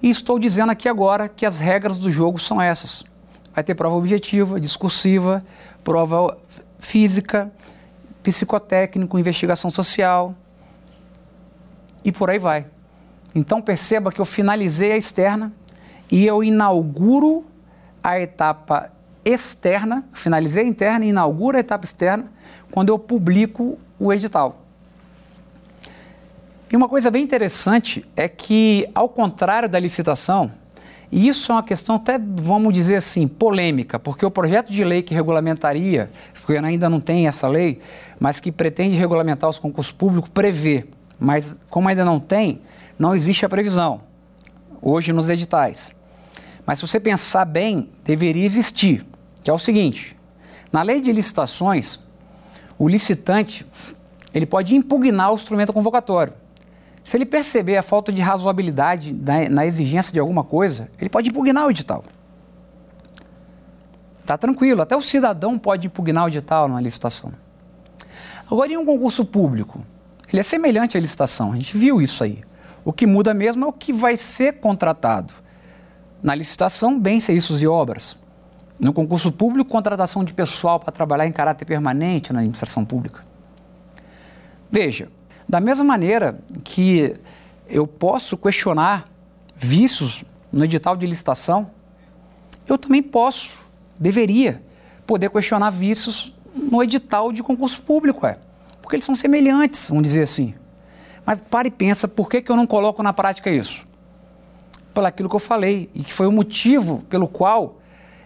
E estou dizendo aqui agora que as regras do jogo são essas. Vai ter prova objetiva, discursiva, prova física, psicotécnico, investigação social e por aí vai. Então perceba que eu finalizei a externa e eu inauguro a etapa externa, finalizei a interna e inauguro a etapa externa quando eu publico o edital. E uma coisa bem interessante é que, ao contrário da licitação, e isso é uma questão até, vamos dizer assim, polêmica, porque o projeto de lei que regulamentaria, porque ainda não tem essa lei, mas que pretende regulamentar os concursos públicos, prevê. Mas como ainda não tem, não existe a previsão, hoje nos editais. Mas se você pensar bem, deveria existir, que é o seguinte, na lei de licitações, o licitante ele pode impugnar o instrumento convocatório. Se ele perceber a falta de razoabilidade na, na exigência de alguma coisa, ele pode impugnar o edital. Está tranquilo, até o cidadão pode impugnar o edital numa licitação. Agora, em um concurso público, ele é semelhante à licitação, a gente viu isso aí. O que muda mesmo é o que vai ser contratado. Na licitação, bens, serviços e obras. No concurso público, contratação de pessoal para trabalhar em caráter permanente na administração pública. Veja, da mesma maneira que eu posso questionar vícios no edital de licitação, eu também posso, deveria, poder questionar vícios no edital de concurso público, é. Porque eles são semelhantes, vamos dizer assim. Mas pare e pensa, por que, que eu não coloco na prática isso? Pelo aquilo que eu falei, e que foi o motivo pelo qual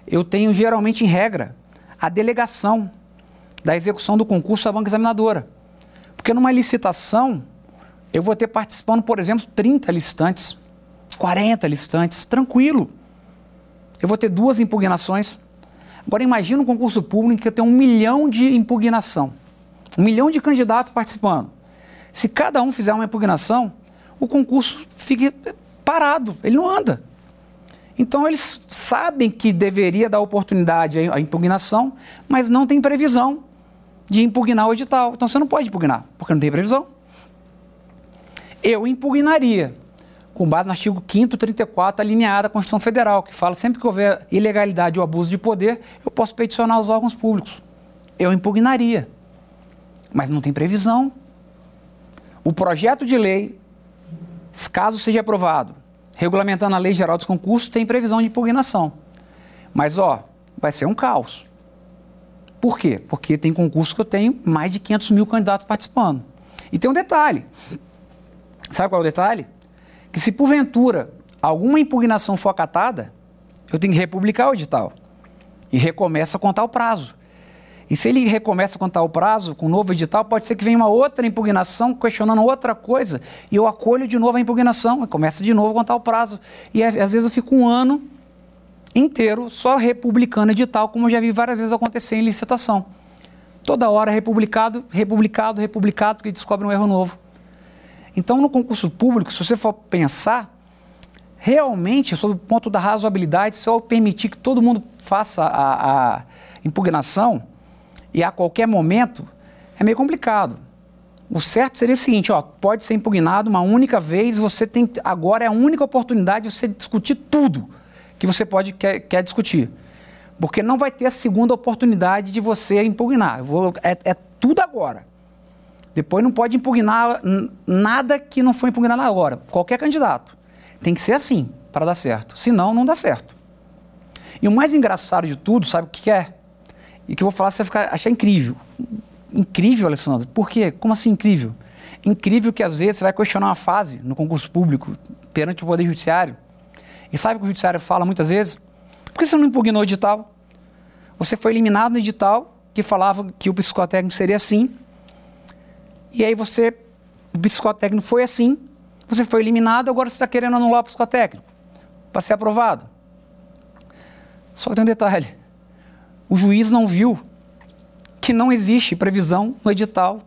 eu tenho geralmente em regra a delegação da execução do concurso à banca examinadora. Porque numa licitação, eu vou ter participando, por exemplo, 30 licitantes, 40 licitantes, tranquilo. Eu vou ter duas impugnações. Agora imagina um concurso público que tem um milhão de impugnação, um milhão de candidatos participando. Se cada um fizer uma impugnação, o concurso fica parado, ele não anda. Então eles sabem que deveria dar oportunidade à impugnação, mas não tem previsão de impugnar o edital. Então você não pode impugnar, porque não tem previsão. Eu impugnaria, com base no artigo 5 34, alineado à Constituição Federal, que fala sempre que houver ilegalidade ou abuso de poder, eu posso peticionar os órgãos públicos. Eu impugnaria. Mas não tem previsão. O projeto de lei, caso seja aprovado, regulamentando a Lei Geral dos Concursos, tem previsão de impugnação. Mas, ó, vai ser um caos. Por quê? Porque tem concurso que eu tenho mais de 500 mil candidatos participando. E tem um detalhe. Sabe qual é o detalhe? Que se porventura alguma impugnação for acatada, eu tenho que republicar o edital. E recomeça a contar o prazo. E se ele recomeça a contar o prazo com um novo edital, pode ser que venha uma outra impugnação questionando outra coisa e eu acolho de novo a impugnação e começa de novo a contar o prazo. E às vezes eu fico um ano inteiro só republicando edital, como eu já vi várias vezes acontecer em licitação. Toda hora republicado, republicado, republicado, porque descobre um erro novo. Então, no concurso público, se você for pensar, realmente, sob o ponto da razoabilidade, se eu permitir que todo mundo faça a, a impugnação e a qualquer momento, é meio complicado. O certo seria o seguinte, ó, pode ser impugnado uma única vez, você tem agora é a única oportunidade de você discutir tudo que você pode quer, quer discutir. Porque não vai ter a segunda oportunidade de você impugnar. Vou, é, é tudo agora. Depois não pode impugnar nada que não foi impugnado agora. Qualquer candidato. Tem que ser assim para dar certo. Senão, não dá certo. E o mais engraçado de tudo, sabe o que é? E que eu vou falar, você vai achar incrível. Incrível, Alessandro. Por quê? Como assim incrível? Incrível que às vezes você vai questionar uma fase no concurso público perante o Poder Judiciário e sabe o que o judiciário fala muitas vezes? Por que você não impugnou o edital? Você foi eliminado no edital que falava que o psicotécnico seria assim. E aí você, o psicotécnico foi assim, você foi eliminado, agora você está querendo anular o psicotécnico para ser aprovado. Só que tem um detalhe: o juiz não viu que não existe previsão no edital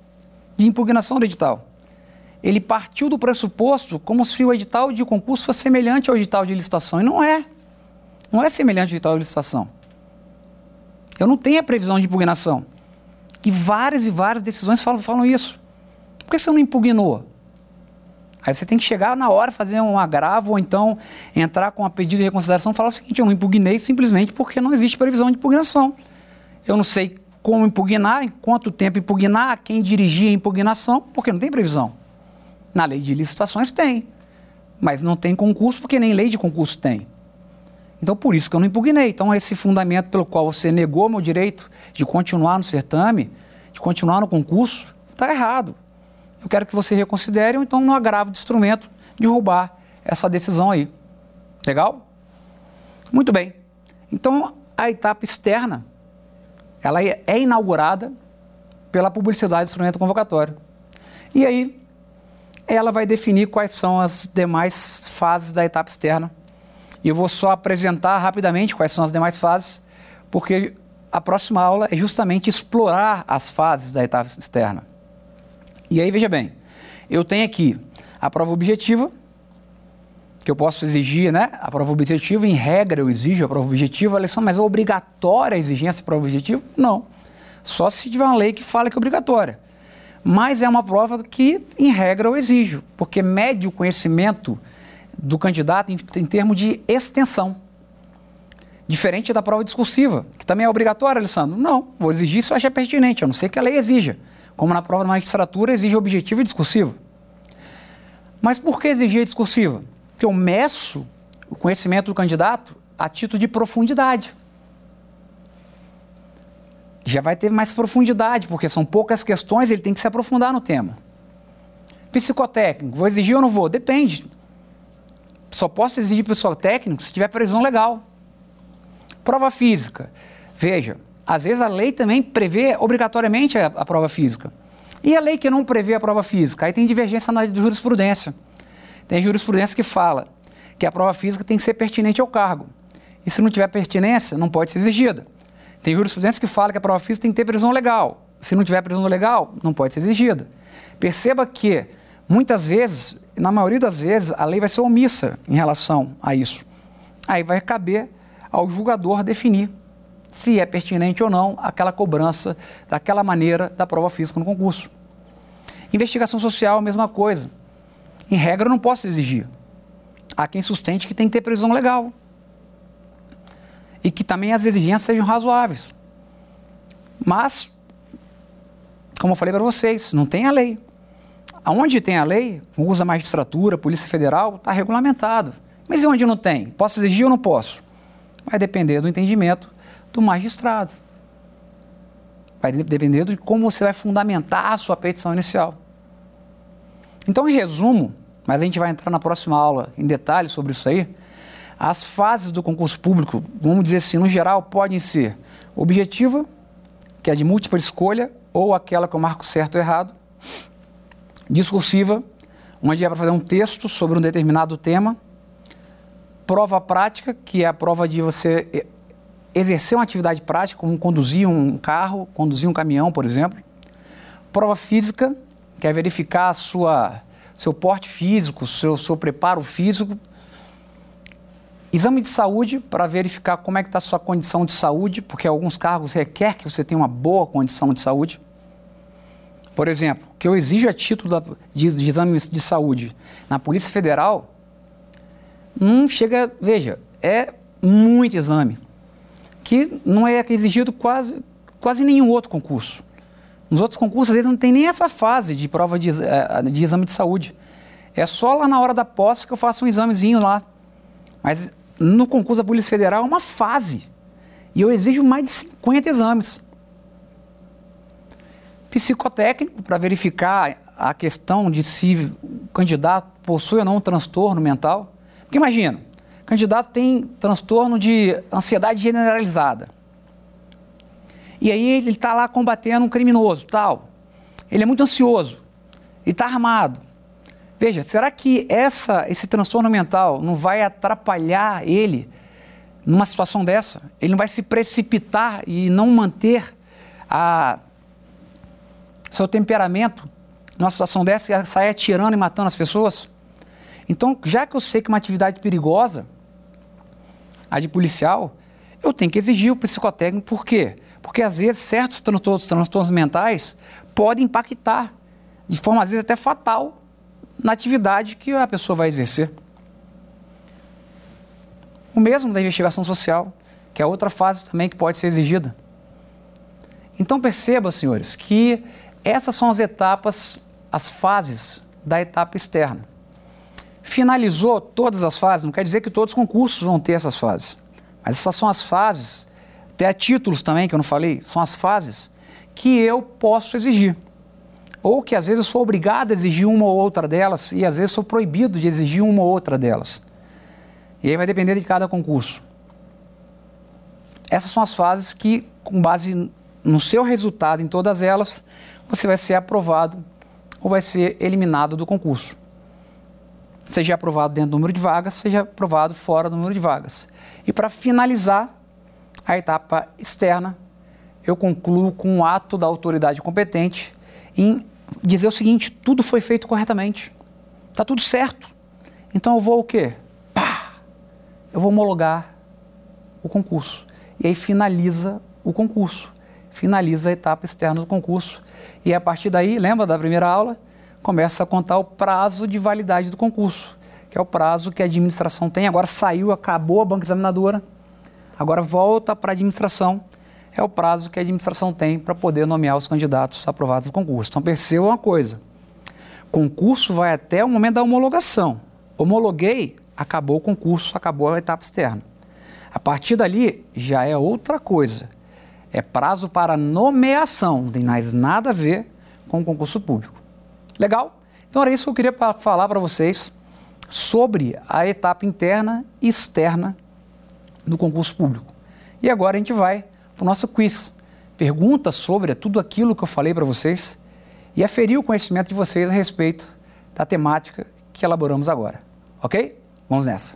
de impugnação do edital ele partiu do pressuposto como se o edital de concurso fosse semelhante ao edital de licitação. E não é. Não é semelhante ao edital de licitação. Eu não tenho a previsão de impugnação. E várias e várias decisões falam, falam isso. Por que você não impugnou? Aí você tem que chegar na hora, fazer um agravo, ou então entrar com um pedido de reconsideração e falar o seguinte: eu não impugnei simplesmente porque não existe previsão de impugnação. Eu não sei como impugnar, em quanto tempo impugnar, quem dirigir a impugnação, porque não tem previsão. Na lei de licitações tem, mas não tem concurso porque nem lei de concurso tem. Então, por isso que eu não impugnei. Então, esse fundamento pelo qual você negou meu direito de continuar no certame, de continuar no concurso, está errado. eu quero que você reconsidere ou então no agravo de instrumento de roubar essa decisão aí. Legal? Muito bem. Então, a etapa externa, ela é inaugurada pela publicidade do instrumento convocatório. E aí, ela vai definir quais são as demais fases da etapa externa. E eu vou só apresentar rapidamente quais são as demais fases, porque a próxima aula é justamente explorar as fases da etapa externa. E aí, veja bem, eu tenho aqui a prova objetiva, que eu posso exigir, né? A prova objetiva, em regra, eu exijo a prova objetiva, a lição, mas é obrigatória a exigência de prova objetiva? Não. Só se tiver uma lei que fala que é obrigatória. Mas é uma prova que, em regra, eu exijo, porque mede o conhecimento do candidato em, em termos de extensão. Diferente da prova discursiva, que também é obrigatória, Alessandro. Não, vou exigir se eu achar pertinente, a não ser que a lei exija. Como na prova da magistratura, exige objetivo e discursivo. Mas por que exigir a discursiva? que eu meço o conhecimento do candidato a título de profundidade. Já vai ter mais profundidade, porque são poucas questões, ele tem que se aprofundar no tema. Psicotécnico, vou exigir ou não vou? Depende. Só posso exigir psicotécnico se tiver previsão legal. Prova física. Veja, às vezes a lei também prevê obrigatoriamente a, a prova física. E a lei que não prevê a prova física? Aí tem divergência na jurisprudência. Tem jurisprudência que fala que a prova física tem que ser pertinente ao cargo. E se não tiver pertinência, não pode ser exigida. Tem jurisprudência que fala que a prova física tem que ter prisão legal. Se não tiver prisão legal, não pode ser exigida. Perceba que, muitas vezes, na maioria das vezes, a lei vai ser omissa em relação a isso. Aí vai caber ao julgador definir se é pertinente ou não aquela cobrança daquela maneira da prova física no concurso. Investigação social, a mesma coisa. Em regra, eu não posso exigir. Há quem sustente que tem que ter prisão legal. E que também as exigências sejam razoáveis. Mas, como eu falei para vocês, não tem a lei. Aonde tem a lei, usa magistratura, Polícia Federal, está regulamentado. Mas e onde não tem? Posso exigir ou não posso? Vai depender do entendimento do magistrado. Vai depender de como você vai fundamentar a sua petição inicial. Então, em resumo, mas a gente vai entrar na próxima aula em detalhes sobre isso aí, as fases do concurso público, vamos dizer assim, no geral, podem ser objetiva, que é de múltipla escolha, ou aquela que eu marco certo ou errado, discursiva, onde é para fazer um texto sobre um determinado tema, prova prática, que é a prova de você exercer uma atividade prática, como conduzir um carro, conduzir um caminhão, por exemplo, prova física, quer verificar a sua, seu porte físico, seu, seu preparo físico. Exame de saúde para verificar como é que está a sua condição de saúde, porque alguns cargos requer que você tenha uma boa condição de saúde. Por exemplo, que eu exijo a título da, de, de exame de saúde na Polícia Federal, não chega, veja, é muito exame, que não é exigido quase, quase nenhum outro concurso. Nos outros concursos, às vezes, não tem nem essa fase de prova de, eh, de exame de saúde. É só lá na hora da posse que eu faço um examezinho lá. Mas no concurso da Polícia Federal é uma fase. E eu exijo mais de 50 exames. Psicotécnico, para verificar a questão de se o candidato possui ou não um transtorno mental. Porque imagina, o candidato tem transtorno de ansiedade generalizada. E aí ele está lá combatendo um criminoso, tal. Ele é muito ansioso. Ele está armado. Veja, será que essa, esse transtorno mental não vai atrapalhar ele numa situação dessa? Ele não vai se precipitar e não manter a, seu temperamento numa situação dessa e sair atirando e matando as pessoas? Então, já que eu sei que é uma atividade perigosa, a de policial, eu tenho que exigir o psicotécnico, por quê? Porque às vezes certos transtornos, transtornos mentais podem impactar de forma às vezes até fatal na atividade que a pessoa vai exercer. O mesmo da investigação social, que é outra fase também que pode ser exigida. Então perceba, senhores, que essas são as etapas, as fases da etapa externa. Finalizou todas as fases, não quer dizer que todos os concursos vão ter essas fases, mas essas são as fases até títulos também, que eu não falei, são as fases que eu posso exigir. Ou que às vezes eu sou obrigado a exigir uma ou outra delas e às vezes sou proibido de exigir uma ou outra delas. E aí vai depender de cada concurso. Essas são as fases que, com base no seu resultado em todas elas, você vai ser aprovado ou vai ser eliminado do concurso. Seja aprovado dentro do número de vagas, seja aprovado fora do número de vagas. E para finalizar a etapa externa, eu concluo com um ato da autoridade competente em dizer o seguinte: tudo foi feito corretamente, está tudo certo. Então eu vou o quê? Pá! Eu vou homologar o concurso. E aí finaliza o concurso, finaliza a etapa externa do concurso. E a partir daí, lembra da primeira aula? Começa a contar o prazo de validade do concurso, que é o prazo que a administração tem. Agora saiu, acabou a banca examinadora, agora volta para a administração é o prazo que a administração tem para poder nomear os candidatos aprovados no concurso. Então perceba uma coisa: concurso vai até o momento da homologação. Homologuei, acabou o concurso, acabou a etapa externa. A partir dali já é outra coisa. É prazo para nomeação, não tem mais nada a ver com o concurso público. Legal? Então era isso que eu queria falar para vocês sobre a etapa interna e externa do concurso público. E agora a gente vai para o nosso quiz. Perguntas sobre tudo aquilo que eu falei para vocês e aferir o conhecimento de vocês a respeito da temática que elaboramos agora. Ok? Vamos nessa.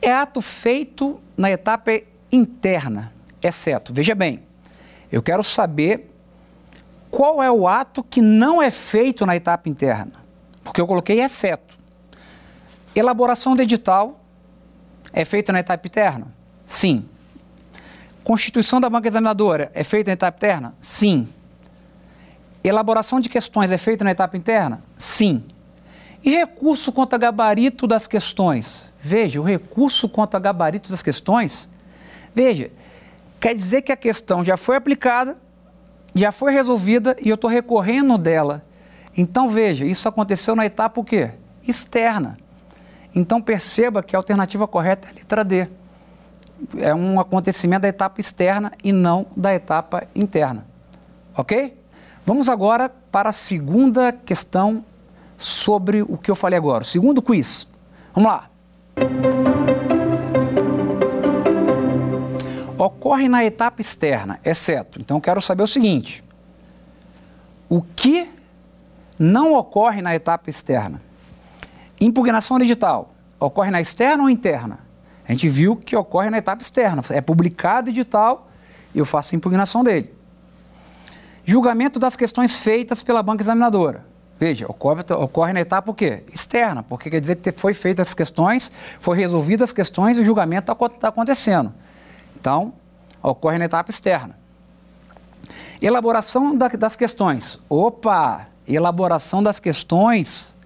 É ato feito na etapa interna, exceto, veja bem, eu quero saber qual é o ato que não é feito na etapa interna, porque eu coloquei exceto. Elaboração do edital é feita na etapa interna? Sim. Constituição da banca examinadora é feita na etapa interna? Sim. Elaboração de questões é feita na etapa interna? Sim. E recurso contra gabarito das questões? Veja, o recurso contra gabarito das questões, veja, quer dizer que a questão já foi aplicada, já foi resolvida e eu estou recorrendo dela. Então veja, isso aconteceu na etapa o quê? Externa. Então perceba que a alternativa correta é a letra D. É um acontecimento da etapa externa e não da etapa interna. Ok? Vamos agora para a segunda questão sobre o que eu falei agora. O segundo quiz. Vamos lá. Ocorre na etapa externa, exceto. Então quero saber o seguinte: o que não ocorre na etapa externa? Impugnação digital ocorre na externa ou interna? A gente viu que ocorre na etapa externa. É publicado edital e eu faço impugnação dele. Julgamento das questões feitas pela banca examinadora. Veja, ocorre, ocorre na etapa o quê? Externa, porque quer dizer que foi feitas as questões, foi resolvidas as questões e o julgamento está tá acontecendo. Então, ocorre na etapa externa. Elaboração da, das questões. Opa! Elaboração das questões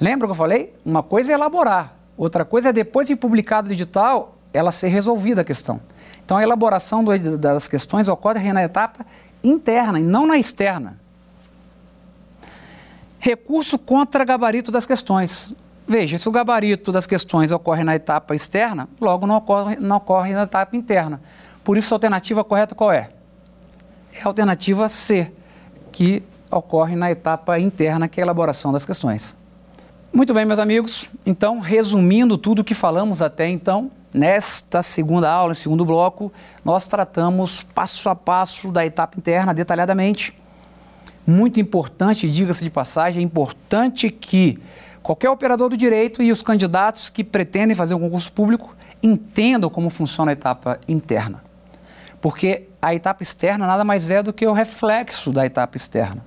Lembra que eu falei? Uma coisa é elaborar, outra coisa é depois de publicado o edital, ela ser resolvida a questão. Então a elaboração do, das questões ocorre na etapa interna e não na externa. Recurso contra gabarito das questões. Veja, se o gabarito das questões ocorre na etapa externa, logo não ocorre, não ocorre na etapa interna. Por isso a alternativa correta qual é? É a alternativa C, que ocorre na etapa interna, que é a elaboração das questões. Muito bem, meus amigos. Então, resumindo tudo o que falamos até então, nesta segunda aula, segundo bloco, nós tratamos passo a passo da etapa interna detalhadamente. Muito importante, diga-se de passagem, é importante que qualquer operador do direito e os candidatos que pretendem fazer um concurso público entendam como funciona a etapa interna. Porque a etapa externa nada mais é do que o reflexo da etapa externa.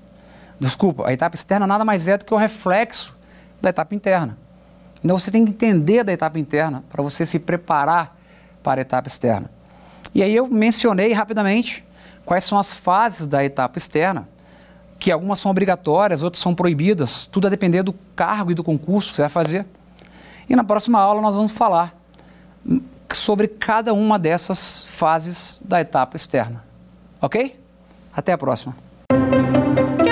Desculpa, a etapa externa nada mais é do que o reflexo da etapa interna. Então você tem que entender da etapa interna para você se preparar para a etapa externa. E aí eu mencionei rapidamente quais são as fases da etapa externa, que algumas são obrigatórias, outras são proibidas, tudo a depender do cargo e do concurso que você vai fazer. E na próxima aula nós vamos falar sobre cada uma dessas fases da etapa externa. Ok? Até a próxima